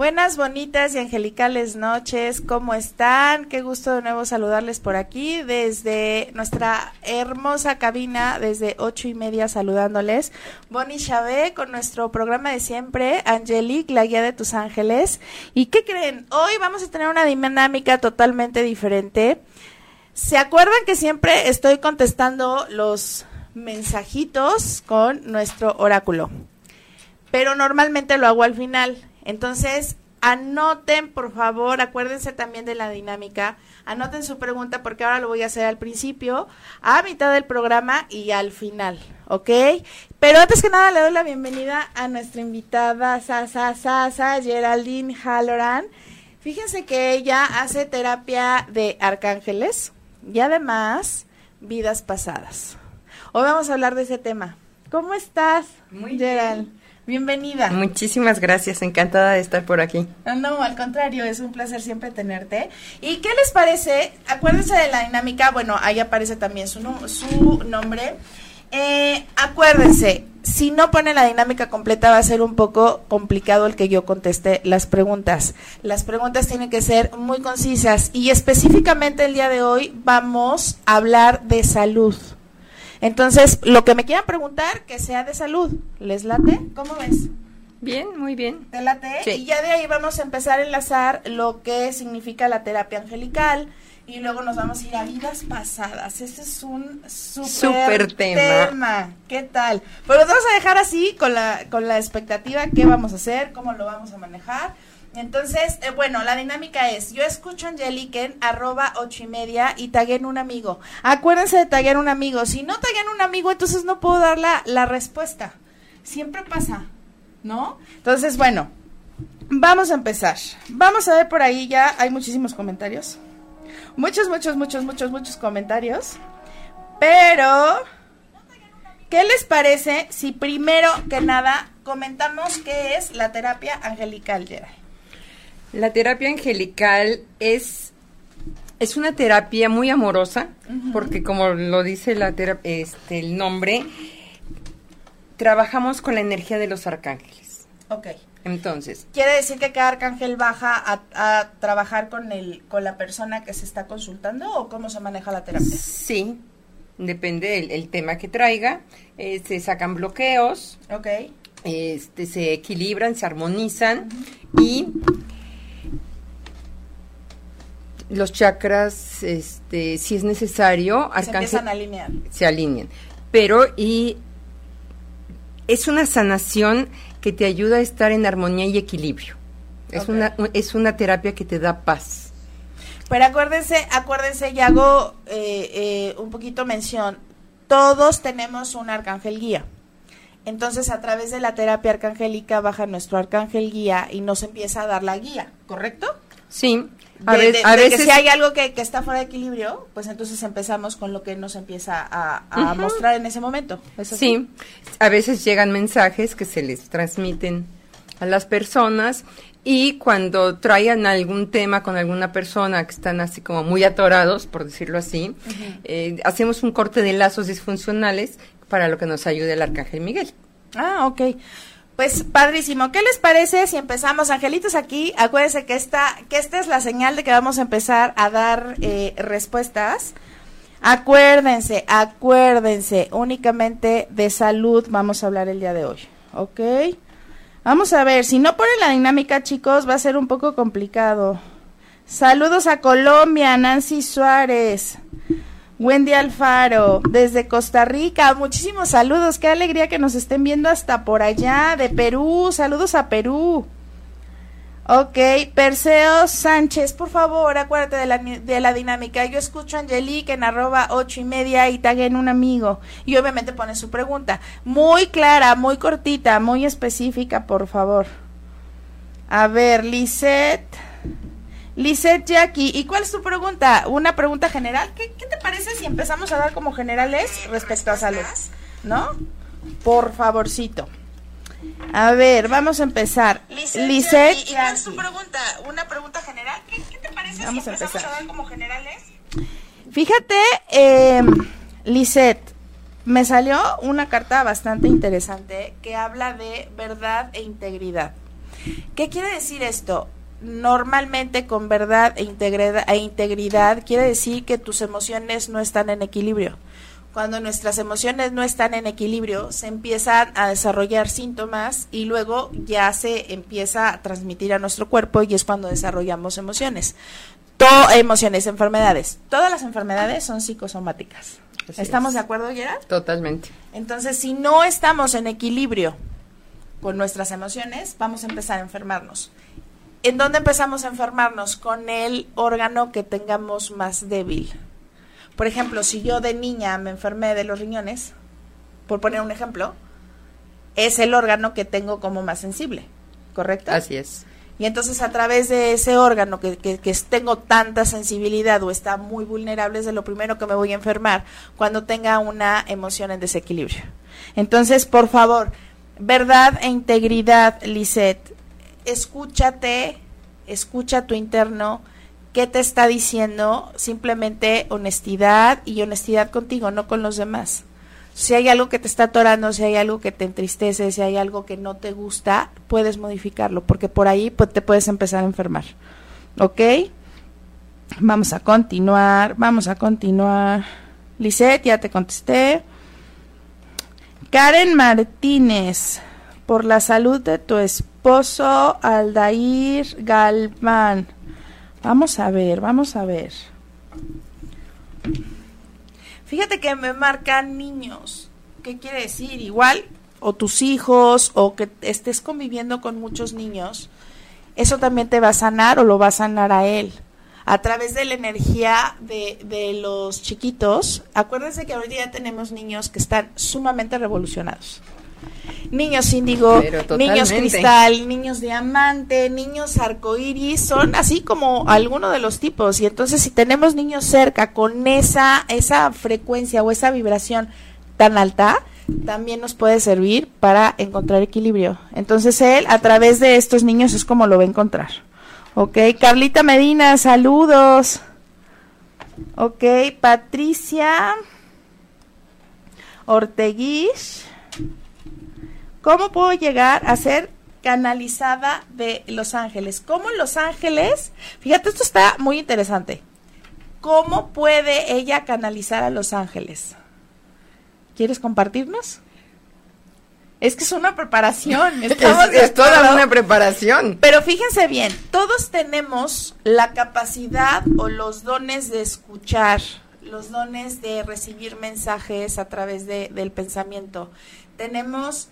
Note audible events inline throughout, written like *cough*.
Buenas, bonitas y angelicales noches, ¿cómo están? Qué gusto de nuevo saludarles por aquí desde nuestra hermosa cabina, desde ocho y media saludándoles. Bonnie Chávez con nuestro programa de siempre, Angelique, la guía de tus ángeles. ¿Y qué creen? Hoy vamos a tener una dinámica totalmente diferente. ¿Se acuerdan que siempre estoy contestando los mensajitos con nuestro oráculo? Pero normalmente lo hago al final entonces, anoten, por favor, acuérdense también de la dinámica. Anoten su pregunta porque ahora lo voy a hacer al principio, a mitad del programa y al final, ¿ok? Pero antes que nada le doy la bienvenida a nuestra invitada Sasa Sasa Geraldine Halloran. Fíjense que ella hace terapia de arcángeles y además vidas pasadas. Hoy vamos a hablar de ese tema. ¿Cómo estás, Muy Bien. Bienvenida. Muchísimas gracias, encantada de estar por aquí. No, al contrario, es un placer siempre tenerte. ¿Y qué les parece? Acuérdense de la dinámica, bueno, ahí aparece también su, su nombre. Eh, acuérdense, si no pone la dinámica completa va a ser un poco complicado el que yo conteste las preguntas. Las preguntas tienen que ser muy concisas y específicamente el día de hoy vamos a hablar de salud. Entonces, lo que me quieran preguntar, que sea de salud. ¿Les late? ¿Cómo ves? Bien, muy bien. ¿Te late? Y ya de ahí vamos a empezar a enlazar lo que significa la terapia angelical y luego nos vamos a ir a vidas pasadas. Ese es un súper tema. tema. ¿Qué tal? Pues lo vamos a dejar así con la, con la expectativa, qué vamos a hacer, cómo lo vamos a manejar. Entonces, eh, bueno, la dinámica es, yo escucho a Angelique en arroba ocho y media y taguen un amigo. Acuérdense de taguen un amigo. Si no taguen un amigo, entonces no puedo dar la, respuesta. Siempre pasa, ¿no? Entonces, bueno, vamos a empezar. Vamos a ver por ahí ya, hay muchísimos comentarios. Muchos, muchos, muchos, muchos, muchos comentarios. Pero, ¿qué les parece si primero que nada comentamos qué es la terapia angelical, Gerard? La terapia angelical es, es una terapia muy amorosa, porque como lo dice la este, el nombre, trabajamos con la energía de los arcángeles. Ok. Entonces. ¿Quiere decir que cada arcángel baja a, trabajar con, el, con la persona que se está consultando o cómo se maneja la terapia? Sí, depende del tema que traiga. Eh, se sacan bloqueos. Ok. Este, se equilibran, se armonizan y los chakras, este, si es necesario, se empiezan a alinear. Se alinean. Pero, y es una sanación que te ayuda a estar en armonía y equilibrio. Es, una, es una terapia que te da paz. Pero acuérdense, acuérdense, y hago eh, eh, un poquito mención, todos tenemos un arcángel guía. Entonces, a través de la terapia arcangélica baja nuestro arcángel guía y nos empieza a dar la guía, ¿correcto? Sí. A, veces si hay algo que, está fuera de equilibrio, pues entonces empezamos con lo que nos empieza a, mostrar en ese momento. Sí, a veces llegan mensajes que se les transmiten a las personas y cuando traigan algún tema con alguna persona que están así como muy atorados, por decirlo así, eh, hacemos un corte de lazos disfuncionales para lo que nos ayude el Arcángel Miguel. Ah, ok. Pues padrísimo. ¿Qué les parece si empezamos? Angelitos aquí, acuérdense que esta, que esta es la señal de que vamos a empezar a dar eh, respuestas. Acuérdense, acuérdense, únicamente de salud vamos a hablar el día de hoy. ¿Ok? Vamos a ver, si no ponen la dinámica, chicos, va a ser un poco complicado. Saludos a Colombia, Nancy Suárez. Wendy Alfaro, desde Costa Rica, muchísimos saludos, qué alegría que nos estén viendo hasta por allá, de Perú, saludos a Perú. Ok, Perseo Sánchez, por favor, acuérdate de la, de la dinámica. Yo escucho a Angelique en arroba ocho y media y en un amigo. Y obviamente pone su pregunta. Muy clara, muy cortita, muy específica, por favor. A ver, Lisette. Lisette Jackie, ¿y cuál es tu pregunta? ¿Una pregunta general? ¿Qué, te parece si empezamos a dar como generales respecto a salud? ¿No? Por favorcito. A ver, vamos a empezar. Lisette, ¿y cuál es tu pregunta? ¿Una pregunta general? ¿Qué, te parece? Vamos si a empezar. a dar como generales? Fíjate, eh, Lisette, me salió una carta bastante interesante que habla de verdad e integridad. ¿Qué quiere decir esto? Normalmente con verdad e integridad, e integridad quiere decir que tus emociones no están en equilibrio. Cuando nuestras emociones no están en equilibrio, se empiezan a desarrollar síntomas y luego ya se empieza a transmitir a nuestro cuerpo y es cuando desarrollamos emociones. Todo, emociones, enfermedades. Todas las enfermedades son psicosomáticas. ¿Estamos de acuerdo, Gerard? Totalmente. Entonces, si no estamos en equilibrio con nuestras emociones, vamos a empezar a enfermarnos. ¿En dónde empezamos a enfermarnos? Con el órgano que tengamos más débil. Por ejemplo, si yo de niña me enfermé de los riñones, por poner un ejemplo, es el órgano que tengo como más sensible, ¿correcto? Así es. Y entonces a través de ese órgano que, que, tengo tanta sensibilidad o está muy vulnerable es de lo primero que me voy a enfermar cuando tenga una emoción en desequilibrio. Entonces, por favor, verdad e integridad, Lisette, escúchate, escucha tu interno, qué te está diciendo, simplemente honestidad y honestidad contigo, no con los demás si hay algo que te está atorando, si hay algo que te entristece, si hay algo que no te gusta, puedes modificarlo, porque por ahí pues, te puedes empezar a enfermar. ¿Ok? Vamos a continuar, vamos a continuar. Lisette, ya te contesté. Karen Martínez, por la salud de tu esposo Aldair Galván. Vamos a ver, vamos a ver. Fíjate que me marcan niños. ¿Qué quiere decir? Igual, o tus hijos, o que estés conviviendo con muchos niños, eso también te va a sanar o lo va a sanar a él. A través de la energía de, de los chiquitos, acuérdense que hoy día tenemos niños que están sumamente revolucionados niños índigo, niños cristal, niños diamante, niños arcoíris, son así como algunos de los tipos. Y entonces si tenemos niños cerca con esa, esa frecuencia o esa vibración tan alta, también nos puede servir para encontrar equilibrio. Entonces él a través de estos niños es como lo va a encontrar. Ok, Carlita Medina, saludos. Ok, Patricia Orteguís. ¿Cómo puedo llegar a ser canalizada de Los Ángeles? ¿Cómo Los Ángeles? Fíjate, esto está muy interesante. ¿Cómo puede ella canalizar a Los Ángeles? ¿Quieres compartirnos? Es que es una preparación. *laughs* es, es toda una preparación. Pero fíjense bien, todos tenemos la capacidad o los dones de escuchar, los dones de recibir mensajes a través de, del pensamiento. Tenemos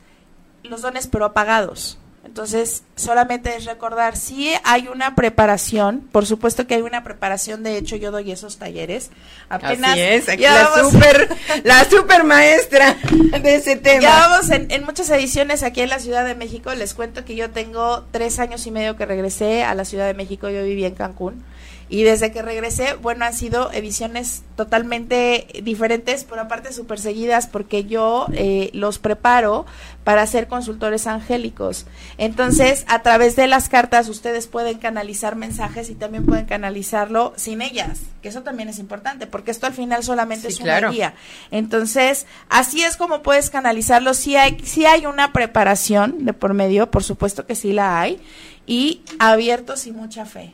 los dones pero apagados. Entonces, solamente es recordar, si hay una preparación, por supuesto que hay una preparación, de hecho yo doy esos talleres. Apenas Así es, aquí la super, *laughs* la super maestra de ese tema. Ya vamos en, en, muchas ediciones aquí en la Ciudad de México, les cuento que yo tengo tres años y medio que regresé a la Ciudad de México, yo viví en Cancún. Y desde que regresé, bueno, han sido ediciones totalmente diferentes, pero aparte súper seguidas, porque yo eh, los preparo para ser consultores angélicos. Entonces, a través de las cartas, ustedes pueden canalizar mensajes y también pueden canalizarlo sin ellas, que eso también es importante, porque esto al final solamente es una guía. Entonces, así es como puedes canalizarlo. Si hay, si hay una preparación de por medio, por supuesto que sí la hay, y abiertos y mucha fe.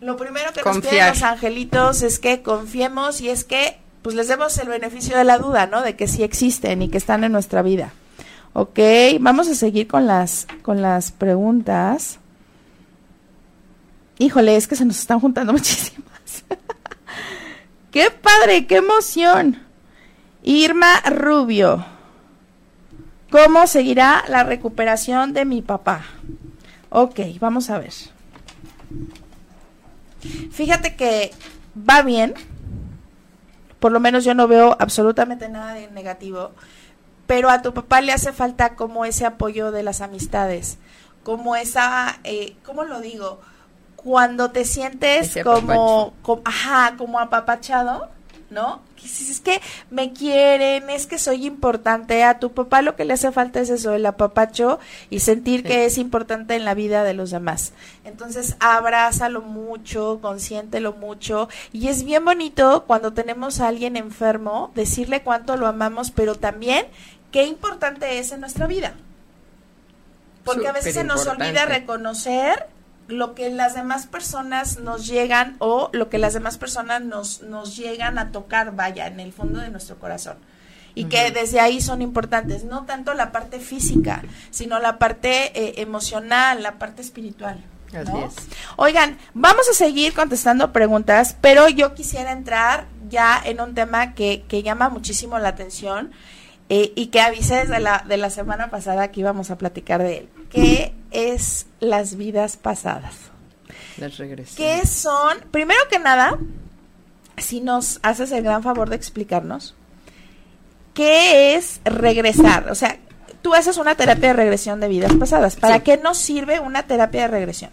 Lo primero que nos piden los angelitos es que confiemos y es que pues les demos el beneficio de la duda, ¿no? De que sí existen y que están en nuestra vida. Ok, vamos a seguir con las, con las preguntas. Híjole, es que se nos están juntando *laughs* muchísimas. ¡Qué padre! ¡Qué emoción! Irma Rubio. ¿Cómo seguirá la recuperación de mi papá? Ok, vamos a ver. Fíjate que va bien, por lo menos yo no veo absolutamente nada de negativo, pero a tu papá le hace falta como ese apoyo de las amistades, como esa, eh, ¿cómo lo digo? Cuando te sientes como, como, ajá, como apapachado, ¿no? Es que me quieren, es que soy importante. A tu papá lo que le hace falta es eso, el apapacho y sentir que es importante en la vida de los demás. Entonces, abrázalo mucho, consiéntelo mucho. Y es bien bonito cuando tenemos a alguien enfermo, decirle cuánto lo amamos, pero también qué importante es en nuestra vida. Porque a veces se nos olvida reconocer lo que las demás personas nos llegan o lo que las demás personas nos, nos llegan a tocar, vaya, en el fondo de nuestro corazón. Y que desde ahí son importantes, no tanto la parte física, sino la parte eh, emocional, la parte espiritual. Es. Oigan, vamos a seguir contestando preguntas, pero yo quisiera entrar ya en un tema que, que llama muchísimo la atención eh, y que avisé desde la, de la semana pasada que íbamos a platicar de él. ¿Qué es las vidas pasadas? Las regresiones. ¿Qué son? Primero que nada, si nos haces el gran favor de explicarnos, ¿qué es regresar? O sea, tú haces una terapia de regresión de vidas pasadas. ¿Para qué nos sirve una terapia de regresión?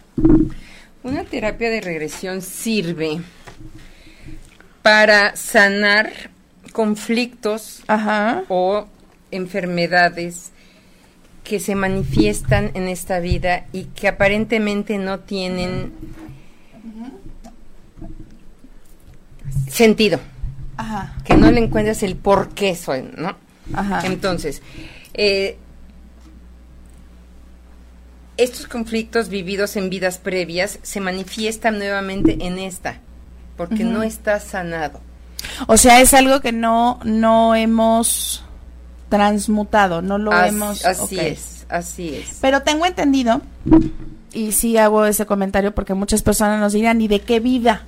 Una terapia de regresión sirve para sanar conflictos o enfermedades que se manifiestan en esta vida y que aparentemente no tienen sentido. Que no le encuentras el por qué soy, ¿no? Entonces, eh, estos conflictos vividos en vidas previas se manifiestan nuevamente en esta, porque no está sanado. O sea, es algo que no, no hemos transmutado, no lo hemos... Así es, así es. Pero tengo entendido, y sí hago ese comentario porque muchas personas nos dirán, ¿y de qué vida?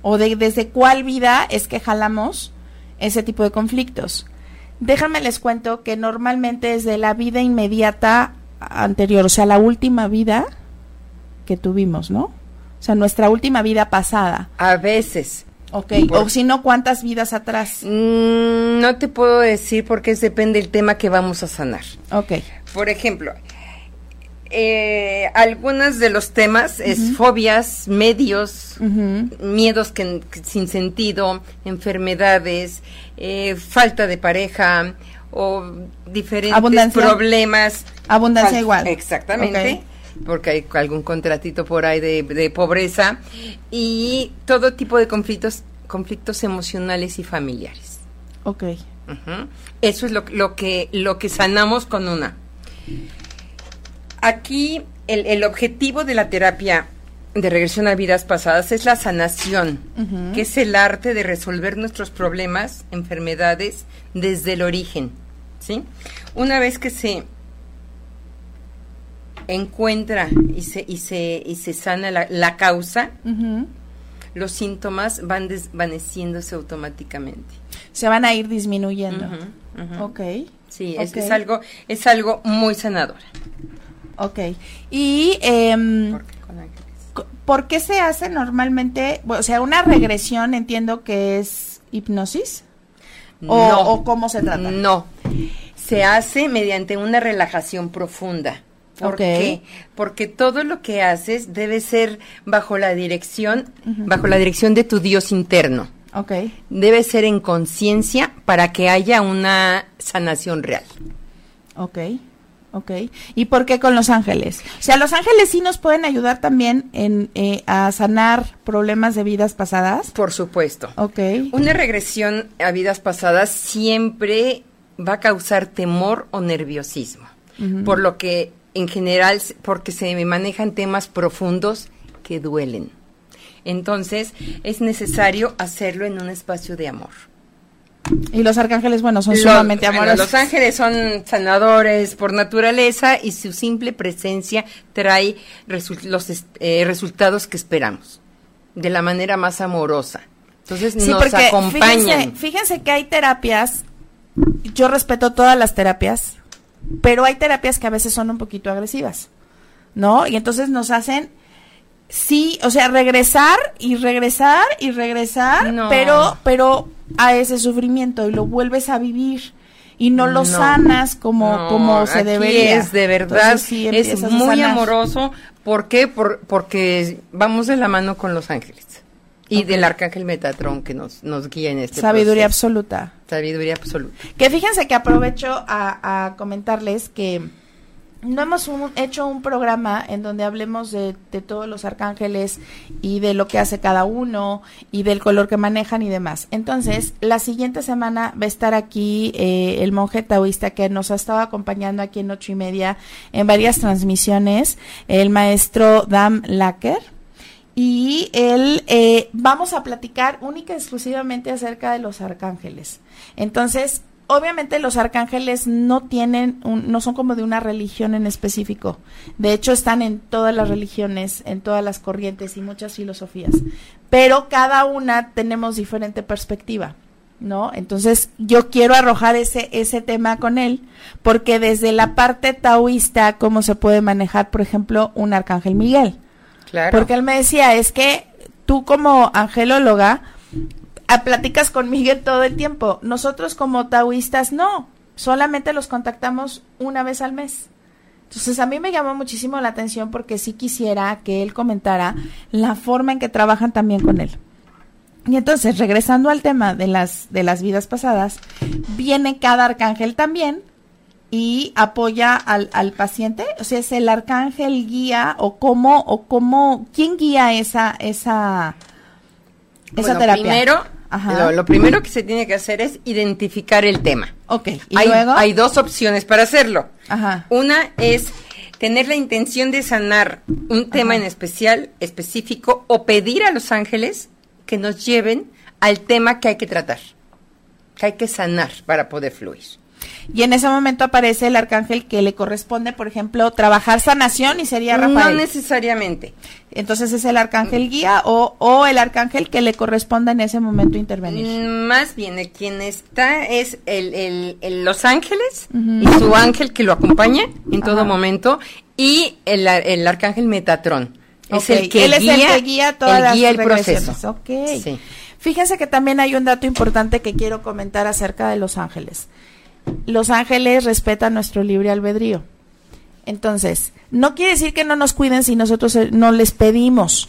O de desde cuál vida es que jalamos ese tipo de conflictos. Déjame les cuento que normalmente es de la vida inmediata anterior, o sea, la última vida que tuvimos, ¿no? O sea, nuestra última vida pasada. A veces. Ok, o si no, ¿cuántas vidas atrás? Mm, no te puedo decir porque depende del tema que vamos a sanar. Ok. Por ejemplo, eh, algunos de los temas es fobias, medios, miedos que, sin sentido, enfermedades, eh, falta de pareja o diferentes problemas. Abundancia igual. Exactamente porque hay algún contratito por ahí de, pobreza y todo tipo de conflictos, conflictos emocionales y familiares. Ok. Eso es lo, lo, que, lo que sanamos con una. Aquí el, el, objetivo de la terapia de regresión a vidas pasadas es la sanación, que es el arte de resolver nuestros problemas, enfermedades desde el origen. ¿sí? Una vez que se encuentra y se, y se, y se sana la, causa, los síntomas van desvaneciéndose automáticamente. Se van a ir disminuyendo. Ok. Sí, Es, es, algo, es algo muy sanador. Ok. Y... Eh, ¿Por qué se hace normalmente? O sea, una regresión entiendo que es hipnosis. ¿O, ¿O cómo se trata? No. Se hace mediante una relajación profunda. ¿Por qué? Porque todo lo que haces debe ser bajo la dirección, bajo la dirección de tu Dios interno. Okay. Debe ser en conciencia para que haya una sanación real. Ok, ok. ¿Y por qué con los ángeles? O sea, los ángeles sí nos pueden ayudar también en, eh, a sanar problemas de vidas pasadas. Por supuesto. Ok. Una regresión a vidas pasadas siempre va a causar temor o nerviosismo. Por lo que en general porque se manejan temas profundos que duelen. Entonces es necesario hacerlo en un espacio de amor. Y los arcángeles, bueno, son sumamente amorosos. los ángeles son sanadores por naturaleza y su simple presencia trae los eh, resultados que esperamos de la manera más amorosa. Entonces nos acompañan. Fíjense, fíjense que hay terapias, yo respeto todas las terapias, pero hay terapias que a veces son un poquito agresivas, ¿no? Y entonces nos hacen, sí, o sea, regresar y regresar y regresar, pero, pero a ese sufrimiento y lo vuelves a vivir y no lo sanas como, como se debería. Es de verdad, es muy amoroso. ¿Por qué? Por, porque vamos de la mano con los ángeles. Y del arcángel Metatrón que nos, nos guía en este Sabiduría absoluta. Sabiduría absoluta. Que fíjense que aprovecho a, a comentarles que no hemos hecho un programa en donde hablemos de, todos los arcángeles y de lo que hace cada uno y del color que manejan y demás. Entonces, la siguiente semana va a estar aquí eh, el monje taoísta que nos ha estado acompañando aquí en ocho y media en varias transmisiones, el maestro Dam Lacker. Y él, eh, vamos a platicar única y exclusivamente acerca de los arcángeles. Entonces, obviamente los arcángeles no tienen, no son como de una religión en específico. De hecho, están en todas las religiones, en todas las corrientes y muchas filosofías. Pero cada una tenemos diferente perspectiva. ¿No? Entonces, yo quiero arrojar ese, ese tema con él, porque desde la parte taoísta, ¿cómo se puede manejar, por ejemplo, un arcángel Miguel? Porque él me decía, es que tú como angelóloga, platicas con Miguel todo el tiempo. Nosotros como taoístas no, solamente los contactamos una vez al mes. Entonces a mí me llamó muchísimo la atención porque sí quisiera que él comentara la forma en que trabajan también con él. Y entonces, regresando al tema de las, de las vidas pasadas, viene cada arcángel también y apoya al, al paciente. O sea, es el arcángel guía o cómo, o cómo, ¿quién guía esa, esa, esa terapia? Primero, lo, primero que se tiene que hacer es identificar el tema. Ok. ¿Y hay, luego? hay dos opciones para hacerlo. Ajá. Una es tener la intención de sanar un tema en especial, específico, o pedir a los ángeles que nos lleven al tema que hay que tratar, que hay que sanar para poder fluir y en ese momento aparece el arcángel que le corresponde, por ejemplo, trabajar sanación y sería Rafael. No necesariamente. Entonces es el arcángel guía o, o el arcángel que le corresponde en ese momento intervenir. Mm, más bien, quien está es el, el, los ángeles y su ángel que lo acompaña en todo momento y el, el arcángel Metatrón. Es el que Él guía, es el que guía todas el proceso. Ok. Fíjense que también hay un dato importante que quiero comentar acerca de los ángeles los ángeles respetan nuestro libre albedrío. Entonces, no quiere decir que no nos cuiden si nosotros eh, no les pedimos,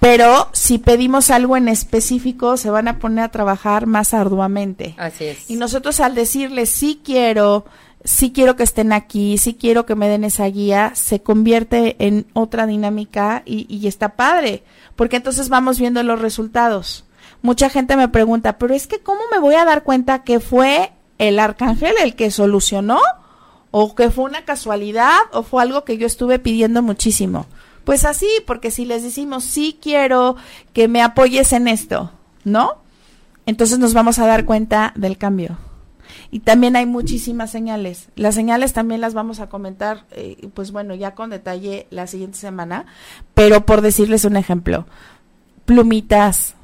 pero si pedimos algo en específico, se van a poner a trabajar más arduamente. Así es. Y nosotros al decirles, sí quiero, sí quiero que estén aquí, sí quiero que me den esa guía, se convierte en otra dinámica y, y está padre, porque entonces vamos viendo los resultados. Mucha gente me pregunta, pero es que ¿cómo me voy a dar cuenta que fue el arcángel el que solucionó o que fue una casualidad o fue algo que yo estuve pidiendo muchísimo. Pues así, porque si les decimos, sí quiero que me apoyes en esto, ¿no? Entonces nos vamos a dar cuenta del cambio. Y también hay muchísimas señales. Las señales también las vamos a comentar, eh, pues bueno, ya con detalle la siguiente semana, pero por decirles un ejemplo, plumitas,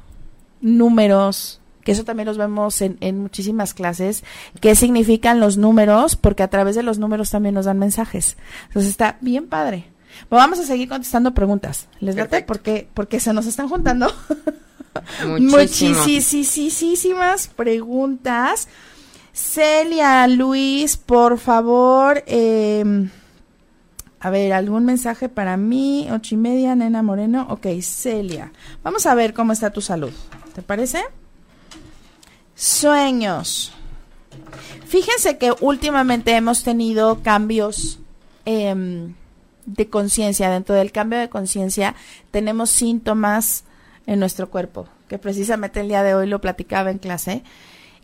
números, que eso también los vemos en, en muchísimas clases, qué significan los números, porque a través de los números también nos dan mensajes. Entonces está bien padre. vamos a seguir contestando preguntas. ¿Les date? Porque, porque se nos están juntando *laughs* muchísimas preguntas. Celia, Luis, por favor, eh, a ver, algún mensaje para mí, ocho y media, nena Moreno. Ok, Celia, vamos a ver cómo está tu salud. ¿Te parece? Sueños. Fíjense que últimamente hemos tenido cambios em, de conciencia. Dentro del cambio de conciencia tenemos síntomas en nuestro cuerpo, que precisamente el día de hoy lo platicaba en clase.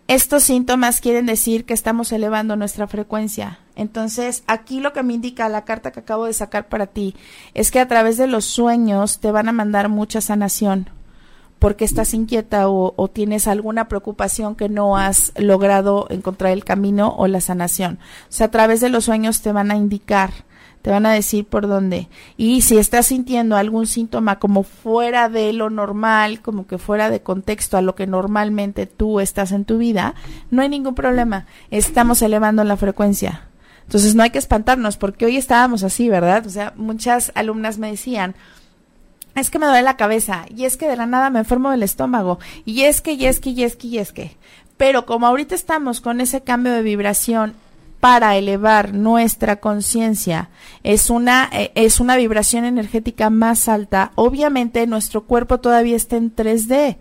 Estos síntomas quieren decir que estamos elevando nuestra frecuencia. Entonces, aquí lo que me indica la carta que acabo de sacar para ti es que a través de los sueños te van a mandar mucha sanación porque estás inquieta o, tienes alguna preocupación que no has logrado encontrar el camino o la sanación. O sea, a través de los sueños te van a indicar, te van a decir por dónde. Y si estás sintiendo algún síntoma como fuera de lo normal, como que fuera de contexto a lo que normalmente tú estás en tu vida, no hay ningún problema. Estamos elevando la frecuencia. Entonces no hay que espantarnos porque hoy estábamos así, ¿verdad? O sea, muchas alumnas me decían, es que me duele la cabeza, y es que de la nada me enfermo del estómago, y es que, y es que, y es que, y es que. Pero como ahorita estamos con ese cambio de vibración para elevar nuestra conciencia es una eh, es una vibración energética más alta, obviamente nuestro cuerpo todavía está en 3D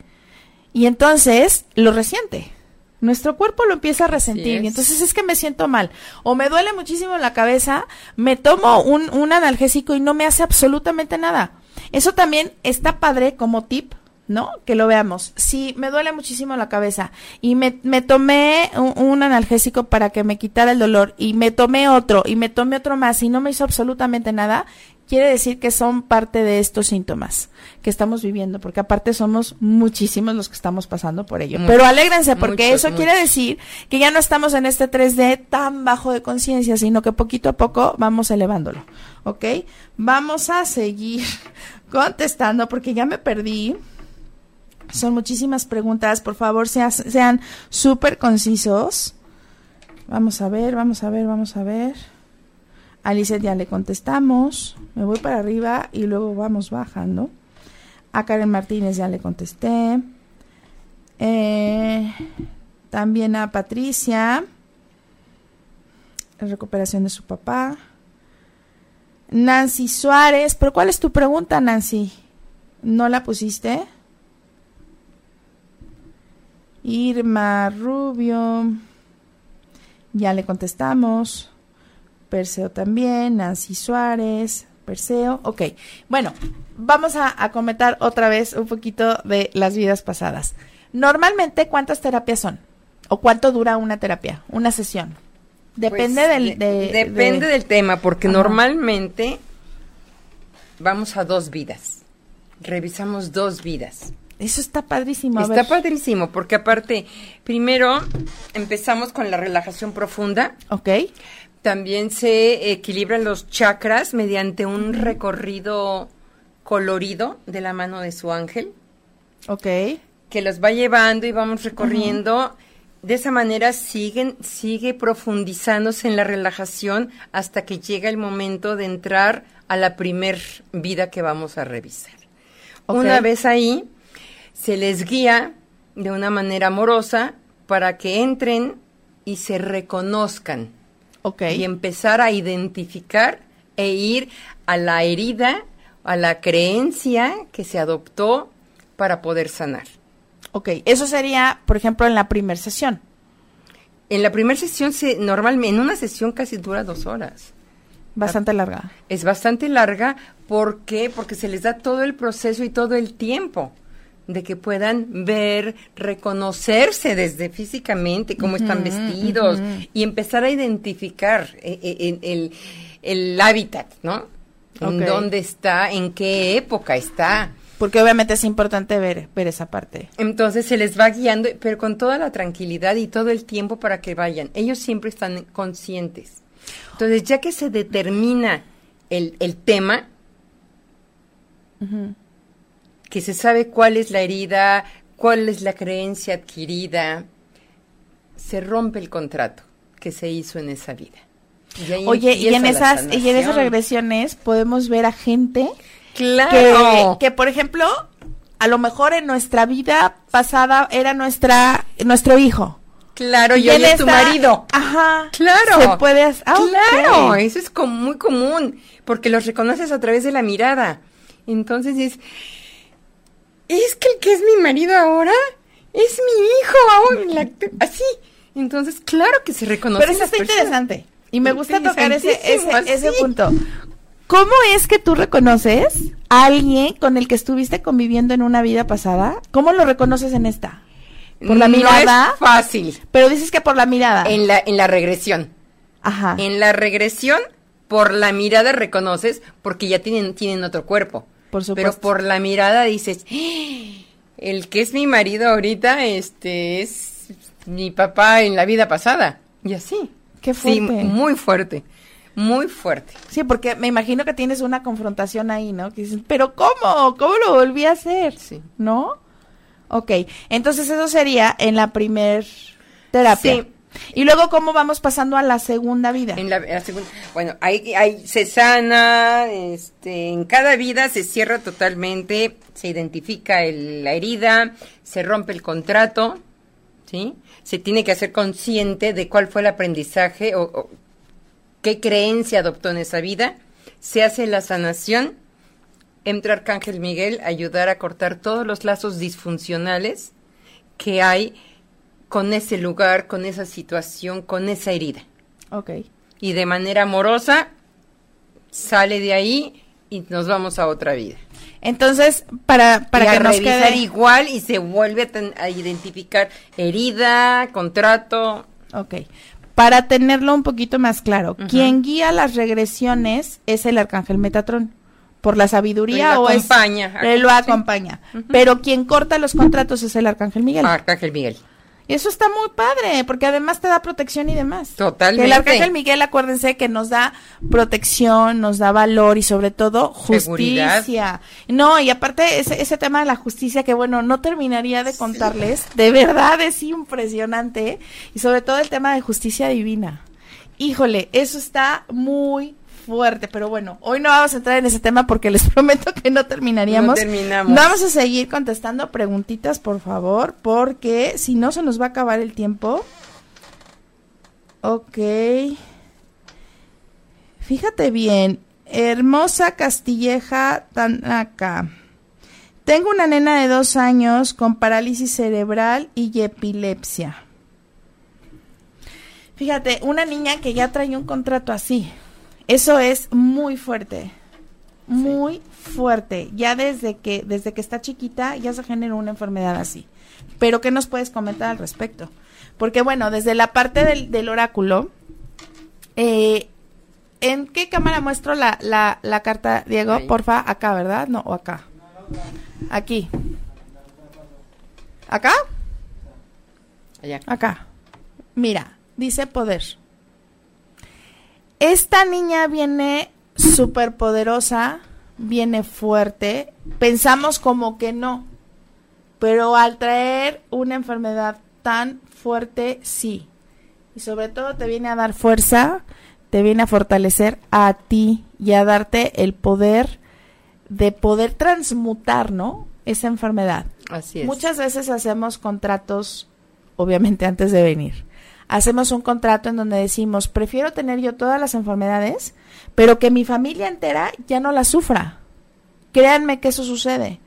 y entonces lo resiente. Nuestro cuerpo lo empieza a resentir y entonces es que me siento mal o me duele muchísimo la cabeza, me tomo un, un analgésico y no me hace absolutamente nada. Eso también está padre como tip ¿no? Que lo veamos. Si me duele muchísimo la cabeza y me, me tomé un, analgésico para que me quitara el dolor y me tomé otro y me tomé otro más y no me hizo absolutamente nada, quiere decir que son parte de estos síntomas que estamos viviendo, porque aparte somos muchísimos los que estamos pasando por ello. Pero alégrense, porque eso quiere decir que ya no estamos en este 3D tan bajo de conciencia, sino que poquito a poco vamos elevándolo. ¿Ok? Vamos a seguir contestando porque ya me perdí. Son muchísimas preguntas. Por favor, sean súper concisos. Vamos a ver, vamos a ver, vamos a ver. Alice ya le contestamos. Me voy para arriba y luego vamos bajando. A Karen Martínez ya le contesté. Eh, también a Patricia. La recuperación de su papá. Nancy Suárez. ¿Pero cuál es tu pregunta, Nancy? ¿No la pusiste? Irma Rubio, ya le contestamos. Perseo también, Nancy Suárez, Perseo. Ok, bueno, vamos a, a, comentar otra vez un poquito de las vidas pasadas. Normalmente, ¿cuántas terapias son? ¿O cuánto dura una terapia, una sesión? Depende pues, del... depende del tema, porque normalmente vamos a dos vidas. Revisamos dos vidas. Eso está padrísimo. está padrísimo, porque aparte, primero empezamos con la relajación profunda. Ok. También se equilibran los chakras mediante un recorrido colorido de la mano de su ángel. Ok. Que los va llevando y vamos recorriendo. De esa manera siguen, sigue profundizándose en la relajación hasta que llega el momento de entrar a la primer vida que vamos a revisar. Una vez ahí, se les guía de una manera amorosa para que entren y se reconozcan. Okay. Y empezar a identificar e ir a la herida, a la creencia que se adoptó para poder sanar. Ok, eso sería, por ejemplo, en la primera sesión. En la primera sesión, se, normalmente, en una sesión casi dura dos horas. Bastante larga. Es bastante larga, ¿por qué? Porque se les da todo el proceso y todo el tiempo de que puedan ver, reconocerse desde físicamente cómo están vestidos y empezar a identificar eh, eh, el, hábitat, ¿no? En dónde está, en qué época está. Porque obviamente es importante ver, ver esa parte. Entonces se les va guiando, pero con toda la tranquilidad y todo el tiempo para que vayan. Ellos siempre están conscientes. Entonces, ya que se determina el, el tema, que se sabe cuál es la herida, cuál es la creencia adquirida, se rompe el contrato que se hizo en esa vida. Oye, y en esas y en esas regresiones podemos ver a gente claro. que, por ejemplo, a lo mejor en nuestra vida pasada era nuestra nuestro hijo. Claro, y, hoy es tu marido. Ajá. Claro. Se puede ah, Claro, eso es como muy común, porque los reconoces a través de la mirada. Entonces es es que el que es mi marido ahora es mi hijo ahora, así. Entonces, claro que se reconoce. Pero eso está interesante. Y me gusta tocar ese, ese, punto. ¿Cómo es que tú reconoces a alguien con el que estuviste conviviendo en una vida pasada? ¿Cómo lo reconoces en esta? ¿Por la mirada? es fácil. Pero dices que por la mirada. En la, en la regresión. Ajá. En la regresión, por la mirada reconoces porque ya tienen, tienen otro cuerpo. Por supuesto. Pero por la mirada dices, el que es mi marido ahorita, este, es mi papá en la vida pasada. Y así. Qué fuerte. Sí, muy fuerte. Muy fuerte. Sí, porque me imagino que tienes una confrontación ahí, ¿no? Que dices, pero ¿cómo? ¿Cómo lo volví a hacer? Sí. ¿No? Ok, entonces eso sería en la primer terapia. Sí, y luego, ¿cómo vamos pasando a la segunda vida? En la, segunda, bueno, ahí, ahí, se sana, este, en cada vida se cierra totalmente, se identifica la herida, se rompe el contrato, ¿sí? Se tiene que hacer consciente de cuál fue el aprendizaje o, o qué creencia adoptó en esa vida. Se hace la sanación. Entra Arcángel Miguel a ayudar a cortar todos los lazos disfuncionales que hay con ese lugar, con esa situación, con esa herida. Ok. Y de manera amorosa sale de ahí y nos vamos a otra vida. Entonces, para, para Y a que nos revisar quede... igual y se vuelve a, ten- a identificar herida, contrato. Ok. Para tenerlo un poquito más claro, quien guía las regresiones es el arcángel Metatrón. Por la sabiduría lo o es- acompaña. él lo Sí. acompaña. Pero quien corta los contratos es el arcángel Miguel. Arcángel Miguel. Y eso está muy padre, porque además te da protección y demás. Totalmente. Que el arcángel Miguel, acuérdense que nos da protección, nos da valor y sobre todo Seguridad. justicia. No, y aparte ese, ese tema de la justicia que bueno, no terminaría de contarles, de verdad es impresionante. Y sobre todo el tema de justicia divina. Híjole, eso está muy fuerte, pero bueno, hoy no vamos a entrar en ese tema porque les *laughs* prometo que no terminaríamos. No terminamos. Vamos a seguir contestando preguntitas, por favor, porque si no se nos va a acabar el tiempo. Ok. Fíjate bien, hermosa Castilleja Tanaka. Tengo una nena de dos años con parálisis cerebral y epilepsia. Fíjate, una niña que ya trae un contrato así. Eso es muy fuerte. Muy fuerte. Ya desde que, desde que está chiquita ya se genera una enfermedad así. Pero ¿qué nos puedes comentar al respecto? Porque bueno, desde la parte del, del oráculo, eh, ¿en qué cámara muestro la, la, la carta, Diego? Ahí. Porfa, acá, ¿verdad? No, o acá. Aquí. ¿Acá? Allá. Acá. Mira, dice poder. Esta niña viene súper poderosa, viene fuerte. Pensamos como que no. Pero al traer una enfermedad tan fuerte, sí. Y sobre todo te viene a dar fuerza, te viene a fortalecer a ti y a darte el poder de poder transmutar, ¿no? Esa enfermedad. Así es. Muchas veces hacemos contratos, obviamente antes de venir. Hacemos un contrato en donde decimos, prefiero tener yo todas las enfermedades, pero que mi familia entera ya no las sufra. Créanme que eso sucede.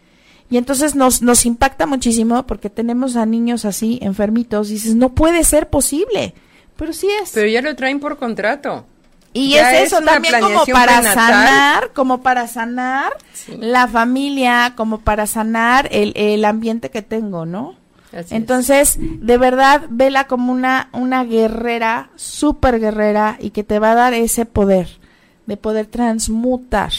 Y entonces nos, nos impacta muchísimo porque tenemos a niños así, enfermitos, y dices, no puede ser posible. Pero sí es. Pero ya lo traen por contrato. Y Ya es es eso también como para prenatal. sanar, como para sanar Sí. la familia, como para sanar el, el ambiente que tengo, ¿no? Así es. Entonces, de verdad, vela como una, una guerrera, súper guerrera, y que te va a dar ese poder de poder transmutar.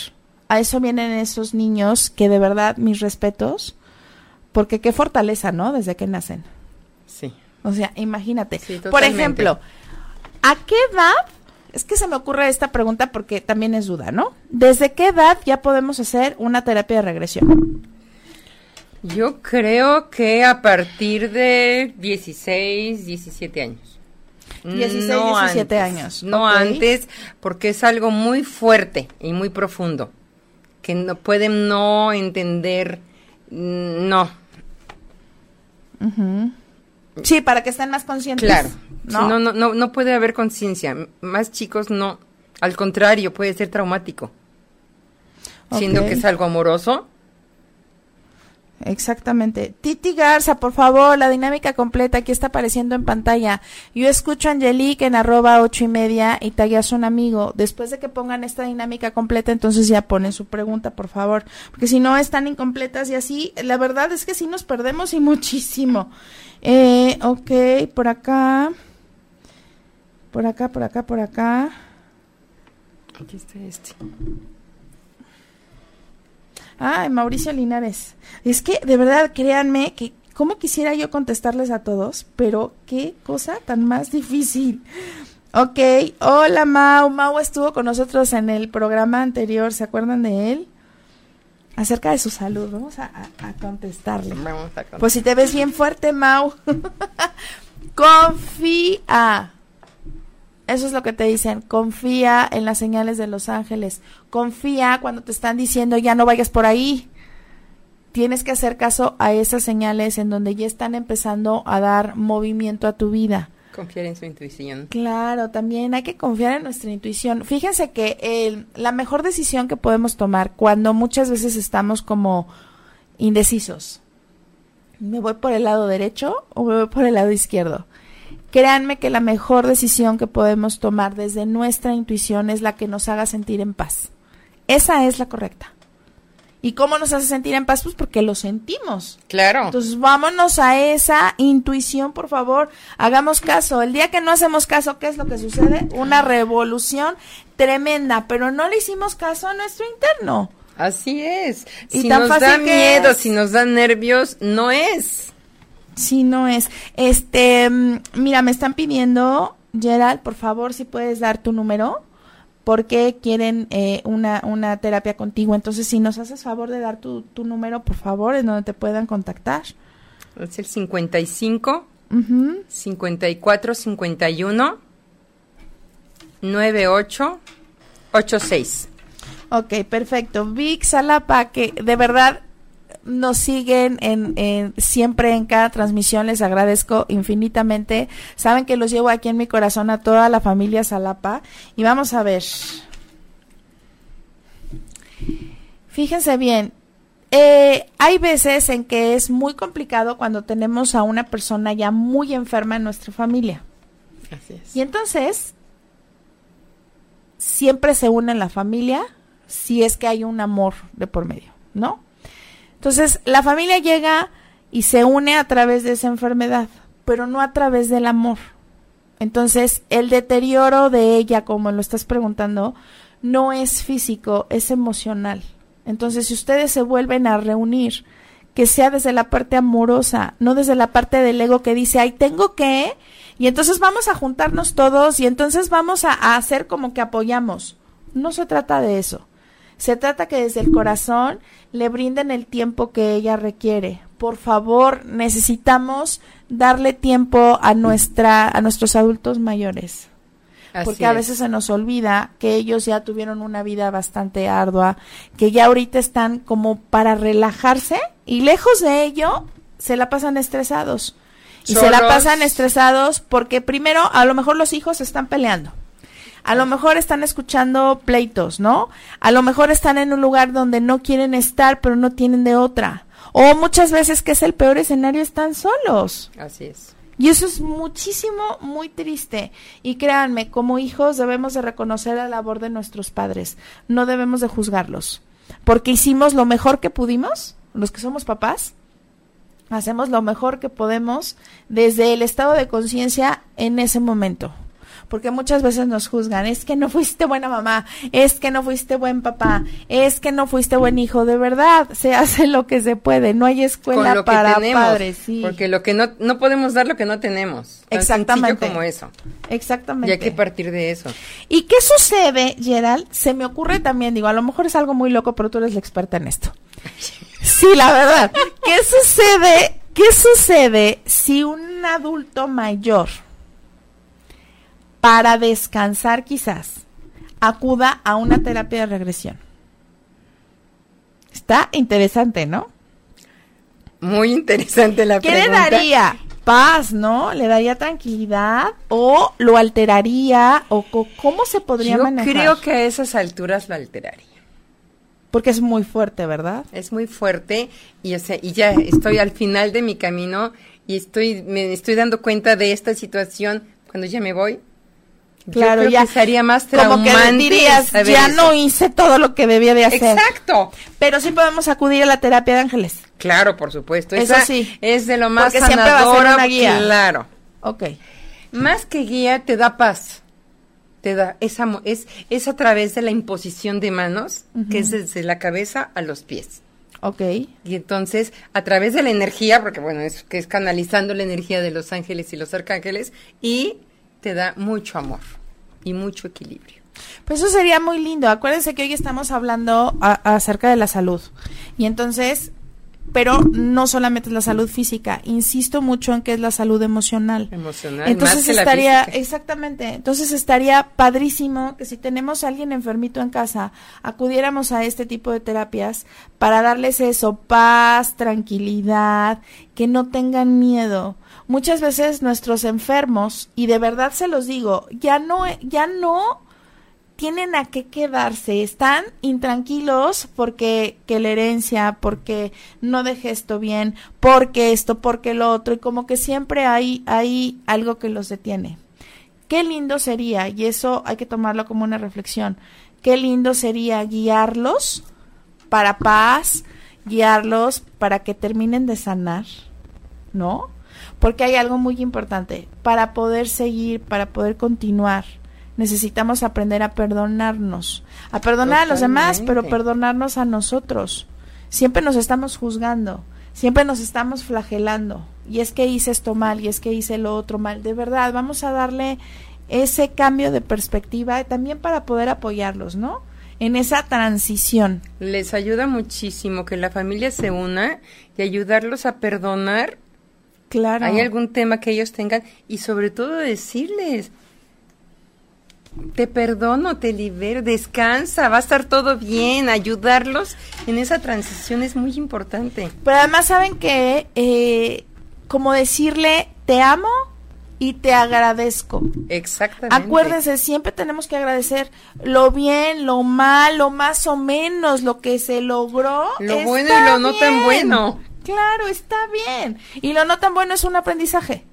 A eso vienen esos niños que de verdad, mis respetos, porque qué fortaleza, ¿no? Desde que nacen. Sí. O sea, imagínate. Sí, Por ejemplo, ¿a qué edad? Es que se me ocurre esta pregunta porque también es duda, ¿no? ¿Desde qué edad ya podemos hacer una terapia de regresión? Yo creo que a partir de 16, 17 años. 16, 17 años, No antes, porque es algo muy fuerte y muy profundo. Que no pueden no entender. mm, No, Sí, para que estén más conscientes. claro. ¿no? No, no, no, no puede haber conciencia. Más chicos no. Al contrario, puede ser traumático. Siendo que es algo amoroso. Exactamente. Titi Garza, por favor, la dinámica completa aquí está apareciendo en pantalla. Yo escucho a Angelique en arroba ocho y media y tagueas un amigo. Después de que pongan esta dinámica completa, entonces ya ponen su pregunta, por favor. Porque si no están incompletas y así, la verdad es que sí nos perdemos y muchísimo. Eh, ok, por acá. Por acá, por acá, por acá. Aquí está este. Ay, Mauricio Linares. Es que, de verdad, créanme que cómo quisiera yo contestarles a todos, pero qué cosa tan más difícil. Ok, hola Mau. Mau estuvo con nosotros en el programa anterior, ¿se acuerdan de él? Acerca de su salud, vamos a, a- a contestarle. Vamos a. Pues si te ves bien fuerte, Mau. *laughs* Confía. Eso es lo que te dicen. Confía en las señales de los ángeles. Confía cuando te están diciendo ya no vayas por ahí. tienes que hacer caso a esas señales en donde ya están empezando a dar movimiento a tu vida. Confiar en su intuición. Claro, también hay que confiar en nuestra intuición. Fíjense que el, la mejor decisión que podemos tomar cuando muchas veces estamos como indecisos, ¿me voy por el lado derecho o me voy por el lado izquierdo? Créanme que la mejor decisión que podemos tomar desde nuestra intuición es la que nos haga sentir en paz. Esa es la correcta. ¿Y cómo nos hace sentir en paz? Pues porque lo sentimos. Claro. Entonces vámonos a esa intuición, por favor. Hagamos caso. El día que no hacemos caso, ¿qué es lo que sucede? Una revolución tremenda, pero no le hicimos caso a nuestro interno. Así es. Si nos da miedo, si nos da nervios, no es. Sí, no es. Este, mm, mira, me están pidiendo, Gerald, por favor, si puedes dar tu número porque quieren eh, una, una terapia contigo. Entonces, si nos haces favor de dar tu, tu número, por favor, en donde te puedan contactar. Es el 55 54 51 98 86. Ok, perfecto. Vic Salapa, que de verdad nos siguen en, siempre en cada transmisión, les agradezco infinitamente. Saben que los llevo aquí en mi corazón a toda la familia Salapa. Y vamos a ver. Fíjense bien, eh, hay veces en que es muy complicado cuando tenemos a una persona ya muy enferma en nuestra familia. Así es. Y entonces, siempre se une en la familia si es que hay un amor de por medio, ¿no? Entonces, la familia llega y se une a través de esa enfermedad, pero no a través del amor. Entonces, el deterioro de ella, como lo estás preguntando, no es físico, es emocional. Entonces, si ustedes se vuelven a reunir, que sea desde la parte amorosa, no desde la parte del ego que dice, ay, tengo que, y entonces vamos a juntarnos todos y entonces vamos a, a hacer como que apoyamos. No se trata de eso. Se trata que desde el corazón le brinden el tiempo que ella requiere. Por favor, necesitamos darle tiempo a nuestra a nuestros adultos mayores. porque a veces se nos olvida que ellos ya tuvieron una vida bastante ardua, que ya ahorita están como para relajarse y lejos de ello se la pasan estresados. Y se la pasan estresados porque primero a lo mejor los hijos están peleando a lo mejor están escuchando pleitos, ¿no? A lo mejor están en un lugar donde no quieren estar, pero no tienen de otra. O muchas veces, que es el peor escenario, están solos. Así es. Y eso es muchísimo, muy triste. Y créanme, como hijos debemos de reconocer la labor de nuestros padres. No debemos de juzgarlos. Porque hicimos lo mejor que pudimos, los que somos papás, hacemos lo mejor que podemos desde el estado de conciencia en ese momento porque muchas veces nos juzgan, es que no fuiste buena mamá, es que no fuiste buen papá, es que no fuiste buen hijo, de verdad, se *laughs* hace lo que se puede, no hay escuela para padres, sí. Porque lo que no, no podemos dar lo que no tenemos. Exactamente. como eso. Exactamente. Y hay que partir de eso. ¿Y qué sucede, Gerald? Se me ocurre también, digo, a lo mejor es algo muy loco, pero tú eres la experta en esto. *laughs* Sí, la verdad. ¿Qué sucede? ¿Qué sucede si un adulto mayor para descansar quizás, acuda a una terapia de regresión. Está interesante, ¿no? Muy interesante la pregunta. ¿Qué le daría? Paz, ¿no? ¿Le daría tranquilidad? ¿O lo alteraría? ¿O cómo se podría Yo manejar? creo que a esas alturas lo alteraría. Porque es muy fuerte, ¿verdad? Es muy fuerte y, y ya estoy al final de mi camino y estoy me estoy dando cuenta de esta situación cuando ya me voy Claro, ya sería más traumante. Como que dirías, ya no hice todo lo que debía de hacer. Exacto. Pero sí podemos acudir a la terapia de ángeles. Claro, por supuesto. Eso sí. Es de lo más Porque siempre va a ser una guía. Claro. Ok. Más que guía, te da paz. Te da, esa, es, es a través de la imposición de manos, que es desde la cabeza a los pies. Ok. Y entonces, a través de la energía, porque bueno, es que es canalizando la energía de los ángeles y los arcángeles, y te da mucho amor y mucho equilibrio. Pues eso sería muy lindo. Acuérdense que hoy estamos hablando acerca de la salud. Y entonces, pero no solamente es la salud física, insisto mucho en que es la salud emocional. Emocional. Entonces más que la estaría, física. exactamente, entonces estaría padrísimo que si tenemos a alguien enfermito en casa, acudiéramos a este tipo de terapias para darles eso, paz, tranquilidad, que no tengan miedo. Muchas veces nuestros enfermos, y de verdad se los digo, ya no, ya no tienen a qué quedarse, están intranquilos porque que la herencia, porque no dejé esto bien, porque esto, porque lo otro, y como que siempre hay, hay algo que los detiene. Qué lindo sería, y eso hay que tomarlo como una reflexión, qué lindo sería guiarlos para paz, guiarlos para que terminen de sanar, ¿no? Porque hay algo muy importante, para poder seguir, para poder continuar, necesitamos aprender a perdonarnos, a perdonar a los demás, pero perdonarnos a nosotros. Siempre nos estamos juzgando, siempre nos estamos flagelando, y es que hice esto mal, y es que hice lo otro mal. De verdad, vamos a darle ese cambio de perspectiva también para poder apoyarlos, ¿no? En esa transición. Les ayuda muchísimo que la familia se una y ayudarlos a perdonar. Claro. Hay algún tema que ellos tengan y sobre todo decirles, te perdono, te libero, descansa, va a estar todo bien, ayudarlos en esa transición es muy importante. Pero además saben que, eh, como decirle, te amo y te agradezco. Exactamente. Acuérdense, siempre tenemos que agradecer lo bien, lo mal, lo más o menos, lo que se logró. Lo bueno y lo no tan bueno. Claro, está bien. Y lo no tan bueno es un aprendizaje.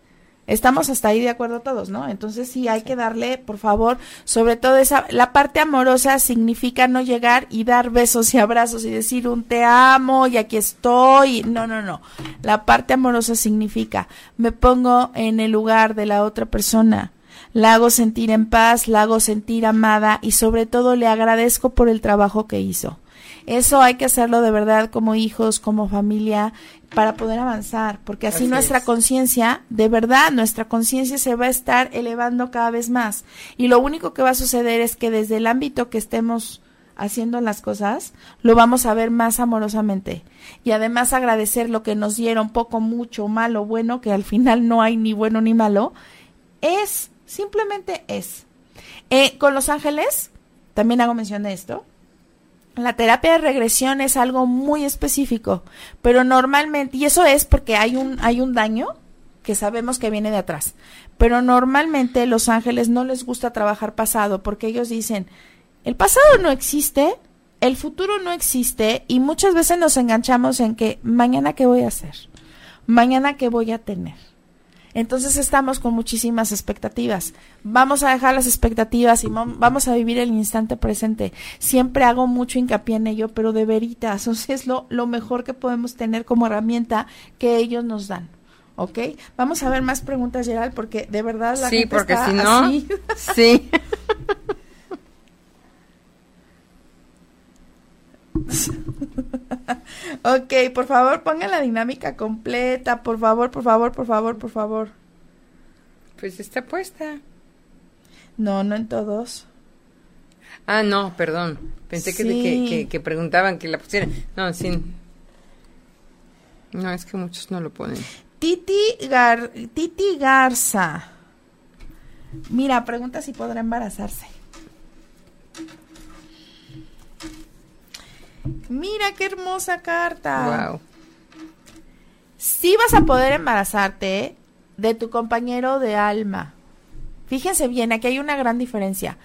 Estamos hasta ahí de acuerdo todos, ¿no? Entonces sí hay que darle, por favor, sobre todo esa, la parte amorosa significa no llegar y dar besos y abrazos y decir un te amo y aquí estoy. No, no, no. La parte amorosa significa me pongo en el lugar de la otra persona, la hago sentir en paz, la hago sentir amada y sobre todo le agradezco por el trabajo que hizo. Eso hay que hacerlo de verdad como hijos, como familia, para poder avanzar, porque así, Así nuestra es. conciencia, de verdad, nuestra conciencia se va a estar elevando cada vez más. Y lo único que va a suceder es que desde el ámbito que estemos haciendo las cosas, lo vamos a ver más amorosamente. Y además agradecer lo que nos dieron, poco, mucho, malo, bueno, que al final no hay ni bueno ni malo, es, simplemente es. Eh, con los ángeles, también hago mención de esto, la terapia de regresión es algo muy específico, pero normalmente, y eso es porque hay un, hay un daño que sabemos que viene de atrás, pero normalmente los ángeles no les gusta trabajar pasado porque ellos dicen, el pasado no existe, el futuro no existe y muchas veces nos enganchamos en que mañana qué voy a hacer, mañana qué voy a tener. Entonces estamos con muchísimas expectativas. Vamos a dejar las expectativas y vam- vamos a vivir el instante presente. Siempre hago mucho hincapié en ello, pero de veritas, *laughs* o sea, es lo, lo mejor que podemos tener como herramienta que ellos nos dan. ¿Ok? Vamos a ver más preguntas, Gerald, porque de verdad la Sí, gente porque está si no, así. *laughs* *laughs* sí. *laughs* Ok, por favor, pongan la dinámica completa. Por favor, por favor, por favor, por favor. Pues está puesta. No, no en todos. Ah, no, perdón. Pensé que, Sí. que, que- que preguntaban que la pusieran. No, sí. No, es que muchos no lo ponen. Titi, Gar- Titi Garza. Mira, pregunta si podrá embarazarse. Mira qué hermosa carta. Wow. Sí vas a poder embarazarte de tu compañero de alma. Fíjense bien, aquí hay una gran diferencia.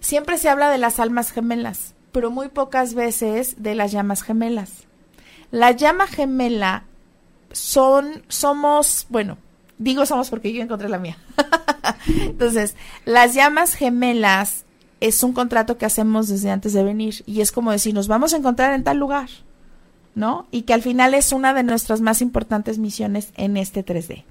Siempre se habla de las almas gemelas, pero muy pocas veces de las llamas gemelas. La llama gemela son, somos, bueno, digo somos porque yo encontré la mía. *laughs* Entonces, las llamas gemelas es un contrato que hacemos desde antes de venir y es como decir, nos vamos a encontrar en tal lugar, ¿no? Y que al final es una de nuestras más importantes misiones en este 3D.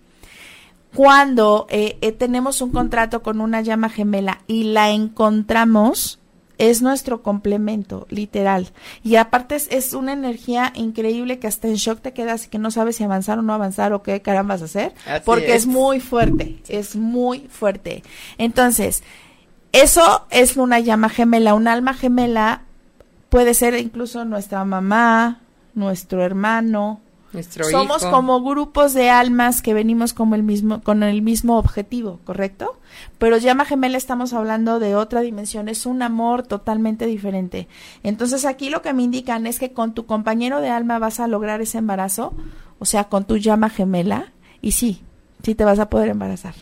Cuando eh, eh, tenemos un contrato con una llama gemela y la encontramos, es nuestro complemento, literal. Y aparte es, es una energía increíble que hasta en shock te quedas y que no sabes si avanzar o no avanzar o qué carambas hacer, Así porque es. es. muy fuerte, es muy fuerte. Entonces, eso es una llama gemela, un alma gemela puede ser incluso nuestra mamá, nuestro hermano. Nuestro Somos hijo. como grupos de almas que venimos como el mismo, con el mismo objetivo, ¿correcto? Pero llama gemela estamos hablando de otra dimensión, es un amor totalmente diferente. Entonces aquí lo que me indican es que con tu compañero de alma vas a lograr ese embarazo, o sea, con tu llama gemela, y sí, sí te vas a poder embarazar.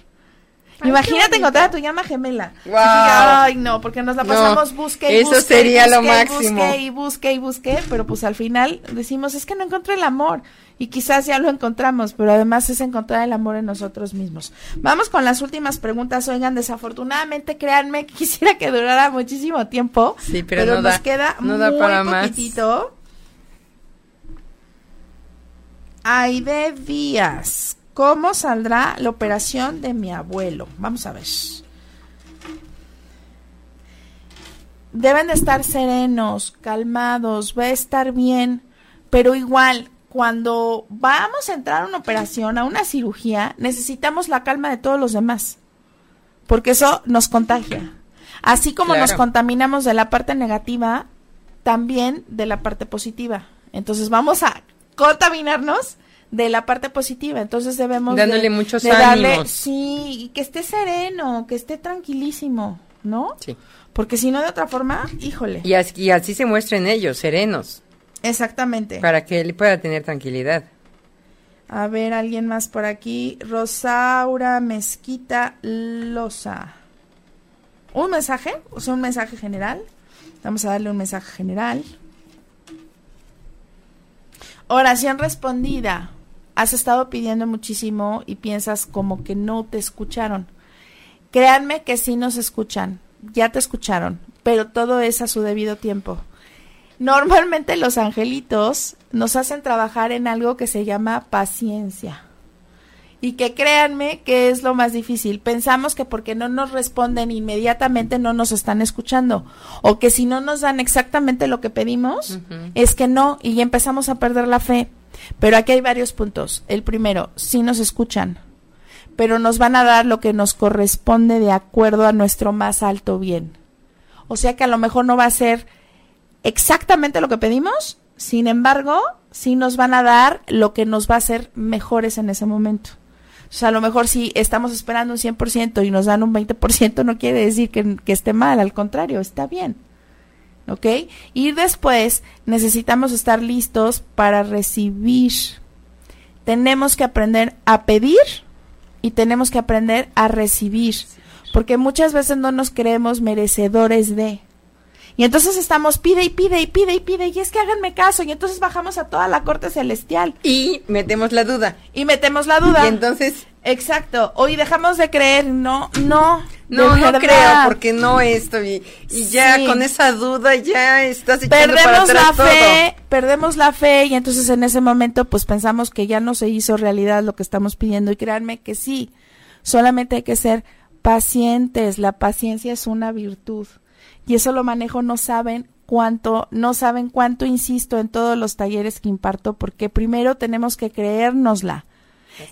Ay, Imagínate encontrar a tu llama gemela. Guau. Ay, no, porque nos la No, pasamos busque y eso busque, sería lo máximo. busque y busque y busque, pero pues al final decimos, es que no encontré el amor. Y quizás ya lo encontramos, pero además es encontrar el amor en nosotros mismos. Vamos con las últimas preguntas. Oigan, desafortunadamente, créanme, *laughs* quisiera que durara muchísimo tiempo. Sí, pero no nos da- queda no da muy para más. poquitito. Aide Díaz, ¿cómo saldrá la operación de mi abuelo? Vamos a ver. Deben de estar serenos, calmados, va a estar bien, pero igual, cuando vamos a entrar a una operación, a una cirugía, necesitamos la calma de todos los demás, porque eso nos contagia. Así como nos contaminamos de la parte negativa, también de la parte positiva. Entonces vamos a contaminarnos de la parte positiva. Entonces debemos de- Dándole muchos de darle- ánimos. sí, y que esté sereno, que esté tranquilísimo, ¿no? Sí. Porque si no de otra forma, híjole. Y así, y así se muestren ellos, serenos, Exactamente. para que él pueda tener tranquilidad. A ver, alguien más por aquí. Rosaura Mezquita Loza. ¿Un mensaje? O sea, un mensaje general. Vamos a darle un mensaje general. Oración respondida. Has estado pidiendo muchísimo y piensas como que no te escucharon. Créanme que sí nos escuchan. Ya te escucharon, pero todo es a su debido tiempo. Normalmente los angelitos nos hacen trabajar en algo que se llama paciencia. Y que créanme que es lo más difícil. Pensamos que porque no nos responden inmediatamente no nos están escuchando. O que si no nos dan exactamente lo que pedimos, es que no. Y empezamos a perder la fe. Pero aquí hay varios puntos. El primero, sí nos escuchan. Pero nos van a dar lo que nos corresponde de acuerdo a nuestro más alto bien. O sea que a lo mejor no va a ser exactamente lo que pedimos, sin embargo, sí nos van a dar lo que nos va a hacer mejores en ese momento. O sea, a lo mejor si estamos esperando un 100% y nos dan un 20%, no quiere decir que, que esté mal, al contrario, está bien. ¿Ok? Y después necesitamos estar listos para recibir. Tenemos que aprender a pedir y tenemos que aprender a recibir. Porque muchas veces no nos creemos merecedores de. Y entonces estamos pide y pide y pide y pide y es que háganme caso y entonces bajamos a toda la corte celestial Y metemos la duda. y metemos la duda. Y entonces, Exacto. Hoy dejamos de creer, no, no. No, no creo, porque no esto. Y, y ya Sí. con esa duda ya estás echando para perdemos la atrás todo. fe, perdemos la fe y entonces en ese momento pues pensamos que ya no se hizo realidad lo que estamos pidiendo y créanme que sí, solamente hay que ser pacientes, la paciencia es una virtud y eso lo manejo, no saben cuánto, no saben cuánto insisto en todos los talleres que imparto porque primero tenemos que creérnosla,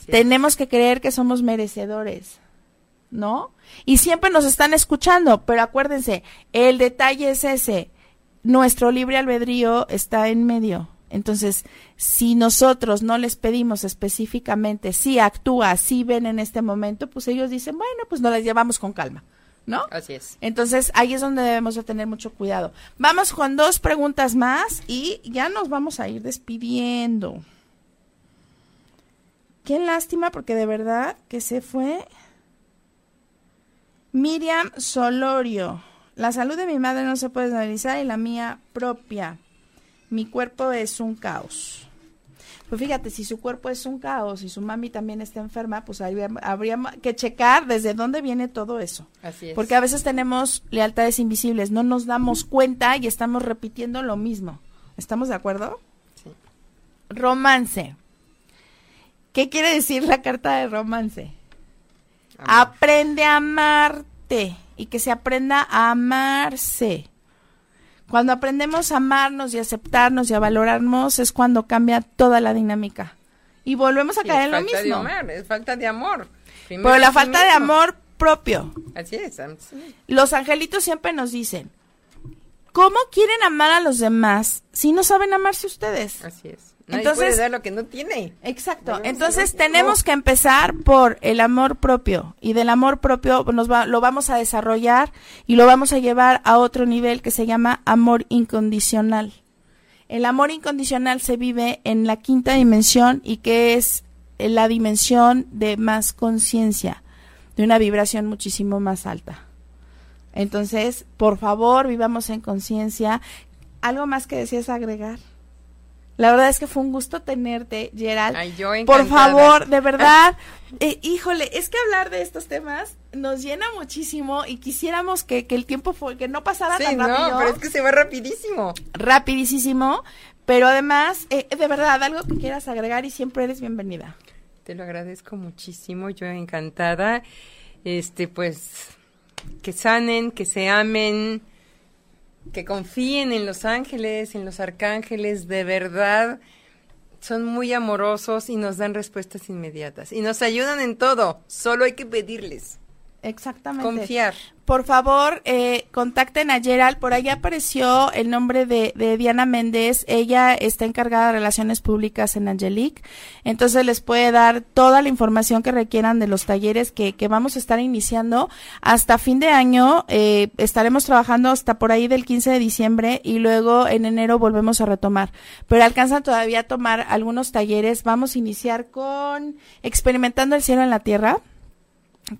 tenemos que creer que somos merecedores. ¿No? Y siempre nos están escuchando, pero acuérdense, el detalle es ese. Nuestro libre albedrío está en medio. Entonces, si nosotros no les pedimos específicamente, si actúa, si ven en este momento, pues ellos dicen, bueno, pues nos las llevamos con calma, ¿no? Así es. Entonces, ahí es donde debemos de tener mucho cuidado. Vamos con dos preguntas más y ya nos vamos a ir despidiendo. Qué lástima porque de verdad que se fue Miriam Solorio. La salud de mi madre no se puede analizar y la mía propia. Mi cuerpo es un caos. Pues fíjate, si su cuerpo es un caos y su mami también está enferma, pues habría, habría que checar desde dónde viene todo eso. Así es. Porque a veces tenemos lealtades invisibles, no nos damos cuenta y estamos repitiendo lo mismo. ¿Estamos de acuerdo? Sí. Romance. ¿Qué quiere decir la carta de romance? Aprende a amarte y que se aprenda a amarse. Cuando aprendemos a amarnos y aceptarnos y a valorarnos es cuando cambia toda la dinámica. Y volvemos a Sí, caer en lo de mismo. amor, es falta de amor. Primero Pero la falta de amor propio. Así es. Los angelitos siempre nos dicen, ¿cómo quieren amar a los demás si no saben amarse ustedes? Así es. Nadie Entonces- puede dar lo que no tiene. Exacto. Debemos Entonces tenemos que empezar por el amor propio y del amor propio nos va- lo vamos a desarrollar y lo vamos a llevar a otro nivel que se llama amor incondicional. El amor incondicional se vive en la quinta dimensión y que es la dimensión de más conciencia, de una vibración muchísimo más alta. Entonces, por favor, vivamos en conciencia. ¿Algo más que deseas agregar? La verdad es que fue un gusto tenerte, Gerald. Ay, yo Por favor, de verdad, *laughs* eh, híjole, es que hablar de estos temas nos llena muchísimo y quisiéramos que, que el tiempo fue, que no pasara Sí, tan no, rápido, pero es que se va rapidísimo. rapidísimo, pero además, eh, de verdad, algo que quieras agregar y siempre eres bienvenida. Te lo agradezco muchísimo, yo encantada. Este, pues, que sanen, que se amen, que confíen en los ángeles, en los arcángeles, de verdad. Son muy amorosos y nos dan respuestas inmediatas. Y nos ayudan en todo, solo hay que pedirles. Exactamente. Confiar. Por favor, eh, contacten a Gerald. Por ahí apareció el nombre de, de Diana Méndez. Ella está encargada de relaciones públicas en Angelique. Entonces les puede dar toda la información que requieran de los talleres que, que vamos a estar iniciando. Hasta fin de año eh, estaremos trabajando hasta por ahí del 15 de diciembre y luego en enero volvemos a retomar. Pero alcanzan todavía a tomar algunos talleres. Vamos a iniciar con Experimentando el cielo en la tierra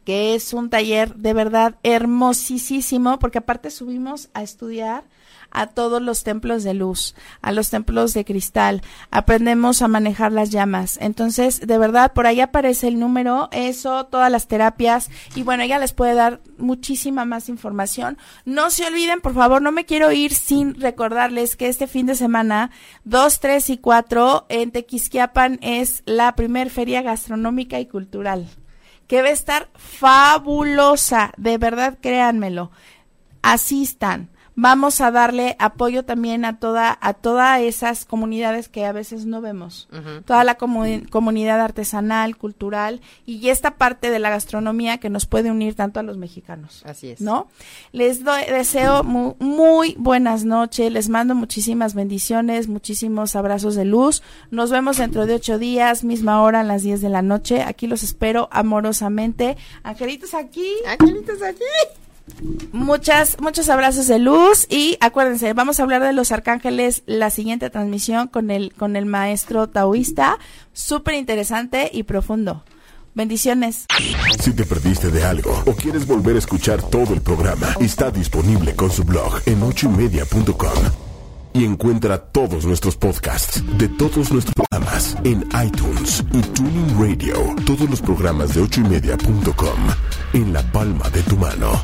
que es un taller de verdad hermosísimo, porque aparte subimos a estudiar a todos los templos de luz, a los templos de cristal, aprendemos a manejar las llamas. Entonces, de verdad, por ahí aparece el número, eso, todas las terapias, y bueno, ella les puede dar muchísima más información. No se olviden, por favor, no me quiero ir sin recordarles que este fin de semana, 2, 3 y 4, en Tequisquiapan es la primer feria gastronómica y cultural que va a estar fabulosa, de verdad créanmelo. Asistan. Vamos a darle apoyo también a toda a todas esas comunidades que a veces no vemos. Toda la comu- comunidad artesanal, cultural y esta parte de la gastronomía que nos puede unir tanto a los mexicanos. Así es. ¿No? Les doy, deseo mu- muy buenas noches, les mando muchísimas bendiciones, muchísimos abrazos de luz. Nos vemos dentro de ocho días, misma hora, a las 10 de la noche. Aquí los espero amorosamente. Angelitos aquí. Angelitos aquí. Muchas, muchos abrazos de luz y acuérdense, vamos a hablar de los arcángeles la siguiente transmisión con el, con el maestro taoísta, súper interesante y profundo. Bendiciones. Si te perdiste de algo o quieres volver a escuchar todo el programa, está disponible con su blog en ochoymedia.com. Y encuentra todos nuestros podcasts de todos nuestros programas en iTunes y Tuning Radio. Todos los programas de ochoymedia.com en la palma de tu mano.